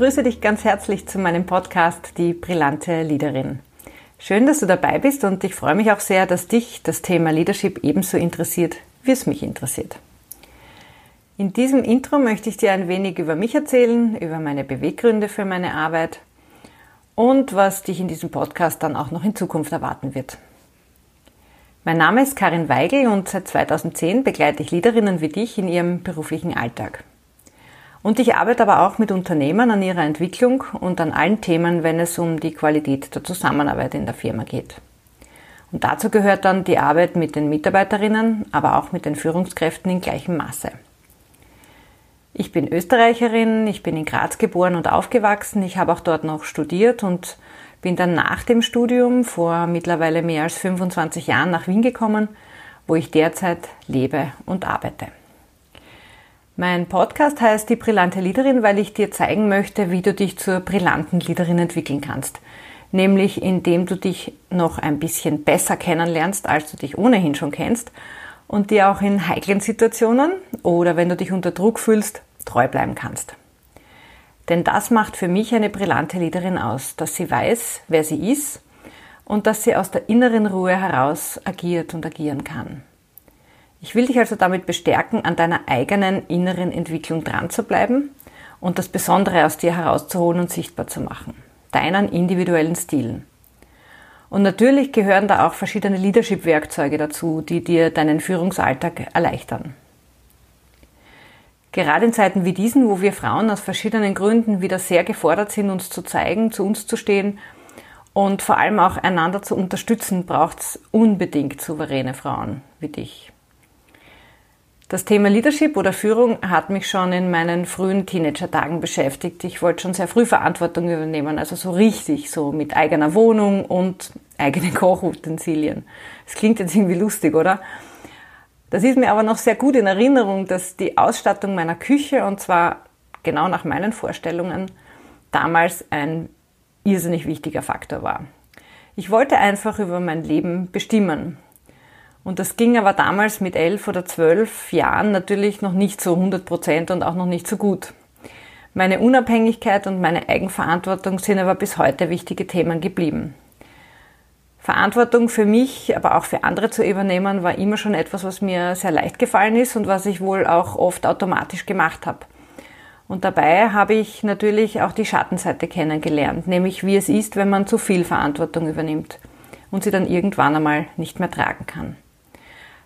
begrüße dich ganz herzlich zu meinem Podcast Die brillante Leaderin. Schön, dass du dabei bist und ich freue mich auch sehr, dass dich das Thema Leadership ebenso interessiert, wie es mich interessiert. In diesem Intro möchte ich dir ein wenig über mich erzählen, über meine Beweggründe für meine Arbeit und was dich in diesem Podcast dann auch noch in Zukunft erwarten wird. Mein Name ist Karin Weigel und seit 2010 begleite ich Leaderinnen wie dich in ihrem beruflichen Alltag. Und ich arbeite aber auch mit Unternehmern an ihrer Entwicklung und an allen Themen, wenn es um die Qualität der Zusammenarbeit in der Firma geht. Und dazu gehört dann die Arbeit mit den Mitarbeiterinnen, aber auch mit den Führungskräften in gleichem Maße. Ich bin Österreicherin, ich bin in Graz geboren und aufgewachsen, ich habe auch dort noch studiert und bin dann nach dem Studium vor mittlerweile mehr als 25 Jahren nach Wien gekommen, wo ich derzeit lebe und arbeite. Mein Podcast heißt Die brillante Leaderin, weil ich dir zeigen möchte, wie du dich zur brillanten Leaderin entwickeln kannst. Nämlich indem du dich noch ein bisschen besser kennenlernst, als du dich ohnehin schon kennst und dir auch in heiklen Situationen oder wenn du dich unter Druck fühlst, treu bleiben kannst. Denn das macht für mich eine brillante Leaderin aus, dass sie weiß, wer sie ist und dass sie aus der inneren Ruhe heraus agiert und agieren kann. Ich will dich also damit bestärken, an deiner eigenen inneren Entwicklung dran zu bleiben und das Besondere aus dir herauszuholen und sichtbar zu machen. Deinen individuellen Stilen. Und natürlich gehören da auch verschiedene Leadership-Werkzeuge dazu, die dir deinen Führungsalltag erleichtern. Gerade in Zeiten wie diesen, wo wir Frauen aus verschiedenen Gründen wieder sehr gefordert sind, uns zu zeigen, zu uns zu stehen und vor allem auch einander zu unterstützen, braucht es unbedingt souveräne Frauen wie dich. Das Thema Leadership oder Führung hat mich schon in meinen frühen Teenager-Tagen beschäftigt. Ich wollte schon sehr früh Verantwortung übernehmen, also so richtig, so mit eigener Wohnung und eigenen Kochutensilien. Das klingt jetzt irgendwie lustig, oder? Das ist mir aber noch sehr gut in Erinnerung, dass die Ausstattung meiner Küche, und zwar genau nach meinen Vorstellungen, damals ein irrsinnig wichtiger Faktor war. Ich wollte einfach über mein Leben bestimmen. Und das ging aber damals mit elf oder zwölf Jahren natürlich noch nicht so 100 Prozent und auch noch nicht so gut. Meine Unabhängigkeit und meine Eigenverantwortung sind aber bis heute wichtige Themen geblieben. Verantwortung für mich, aber auch für andere zu übernehmen, war immer schon etwas, was mir sehr leicht gefallen ist und was ich wohl auch oft automatisch gemacht habe. Und dabei habe ich natürlich auch die Schattenseite kennengelernt, nämlich wie es ist, wenn man zu viel Verantwortung übernimmt und sie dann irgendwann einmal nicht mehr tragen kann.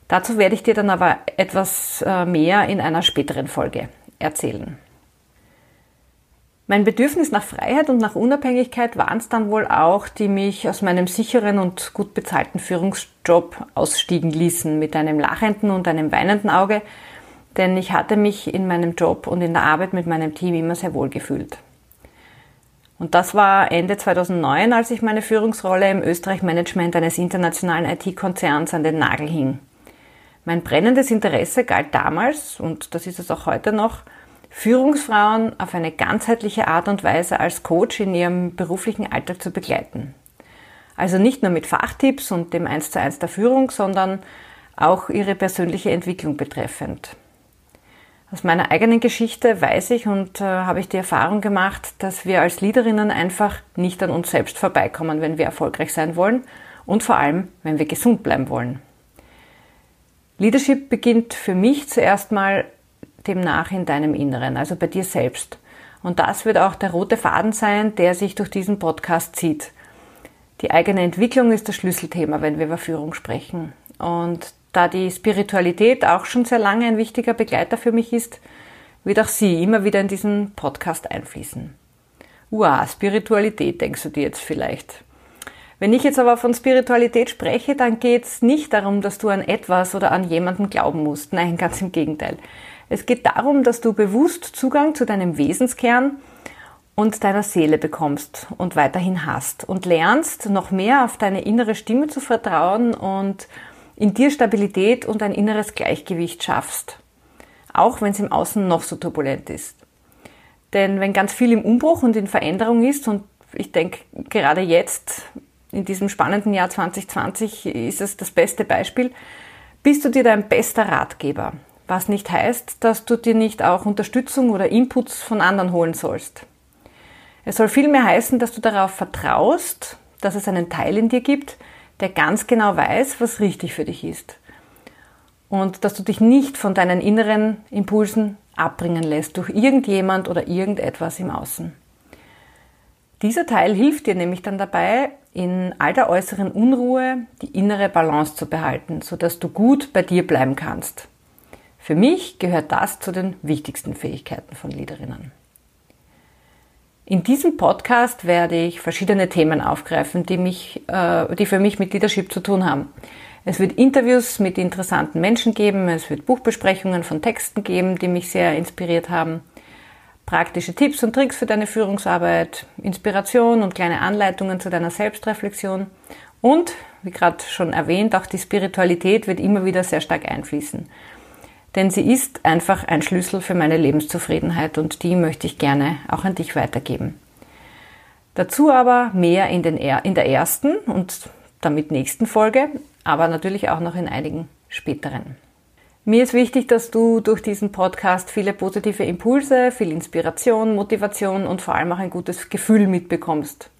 Dazu werde ich dir dann aber etwas äh, mehr in einer späteren Folge erzählen. Mein Bedürfnis nach Freiheit und nach Unabhängigkeit waren es dann wohl auch, die mich aus meinem sicheren und gut bezahlten Führungsjob ausstiegen ließen, mit einem lachenden und einem weinenden Auge, denn ich hatte mich in meinem Job und in der Arbeit mit meinem Team immer sehr wohl gefühlt. Und das war Ende 2009, als ich meine Führungsrolle im Österreich-Management eines internationalen IT-Konzerns an den Nagel hing. Mein brennendes Interesse galt damals, und das ist es auch heute noch, Führungsfrauen auf eine ganzheitliche Art und Weise als Coach in ihrem beruflichen Alltag zu begleiten. Also nicht nur mit Fachtipps und dem Eins zu eins der Führung, sondern auch ihre persönliche Entwicklung betreffend. Aus meiner eigenen Geschichte weiß ich und äh, habe ich die Erfahrung gemacht, dass wir als Leaderinnen einfach nicht an uns selbst vorbeikommen, wenn wir erfolgreich sein wollen und vor allem, wenn wir gesund bleiben wollen. Leadership beginnt für mich zuerst mal demnach in deinem Inneren, also bei dir selbst. Und das wird auch der rote Faden sein, der sich durch diesen Podcast zieht. Die eigene Entwicklung ist das Schlüsselthema, wenn wir über Führung sprechen. Und da die Spiritualität auch schon sehr lange ein wichtiger Begleiter für mich ist, wird auch sie immer wieder in diesen Podcast einfließen. Uah, Spiritualität, denkst du dir jetzt vielleicht. Wenn ich jetzt aber von Spiritualität spreche, dann geht es nicht darum, dass du an etwas oder an jemanden glauben musst. Nein, ganz im Gegenteil. Es geht darum, dass du bewusst Zugang zu deinem Wesenskern und deiner Seele bekommst und weiterhin hast und lernst noch mehr auf deine innere Stimme zu vertrauen und in dir Stabilität und ein inneres Gleichgewicht schaffst. Auch wenn es im Außen noch so turbulent ist. Denn wenn ganz viel im Umbruch und in Veränderung ist und ich denke, gerade jetzt in diesem spannenden Jahr 2020 ist es das beste Beispiel, bist du dir dein bester Ratgeber. Was nicht heißt, dass du dir nicht auch Unterstützung oder Inputs von anderen holen sollst. Es soll vielmehr heißen, dass du darauf vertraust, dass es einen Teil in dir gibt, der ganz genau weiß, was richtig für dich ist. Und dass du dich nicht von deinen inneren Impulsen abbringen lässt durch irgendjemand oder irgendetwas im Außen. Dieser Teil hilft dir nämlich dann dabei, in all der äußeren Unruhe die innere Balance zu behalten, sodass du gut bei dir bleiben kannst. Für mich gehört das zu den wichtigsten Fähigkeiten von Leaderinnen. In diesem Podcast werde ich verschiedene Themen aufgreifen, die, mich, äh, die für mich mit Leadership zu tun haben. Es wird Interviews mit interessanten Menschen geben, es wird Buchbesprechungen von Texten geben, die mich sehr inspiriert haben, praktische Tipps und Tricks für deine Führungsarbeit, Inspiration und kleine Anleitungen zu deiner Selbstreflexion und, wie gerade schon erwähnt, auch die Spiritualität wird immer wieder sehr stark einfließen. Denn sie ist einfach ein Schlüssel für meine Lebenszufriedenheit und die möchte ich gerne auch an dich weitergeben. Dazu aber mehr in, den, in der ersten und damit nächsten Folge, aber natürlich auch noch in einigen späteren. Mir ist wichtig, dass du durch diesen Podcast viele positive Impulse, viel Inspiration, Motivation und vor allem auch ein gutes Gefühl mitbekommst.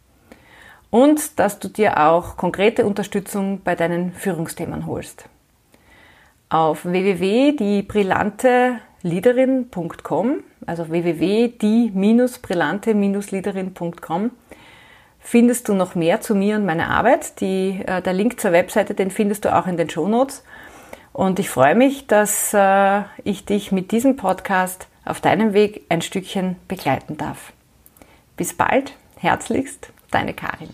Und dass du dir auch konkrete Unterstützung bei deinen Führungsthemen holst. Auf www.diebrillanteleaderin.com, also www.die-brillante-leaderin.com, findest du noch mehr zu mir und meiner Arbeit. Die, äh, der Link zur Webseite, den findest du auch in den Show Notes. Und ich freue mich, dass äh, ich dich mit diesem Podcast auf deinem Weg ein Stückchen begleiten darf. Bis bald, herzlichst, deine Karin.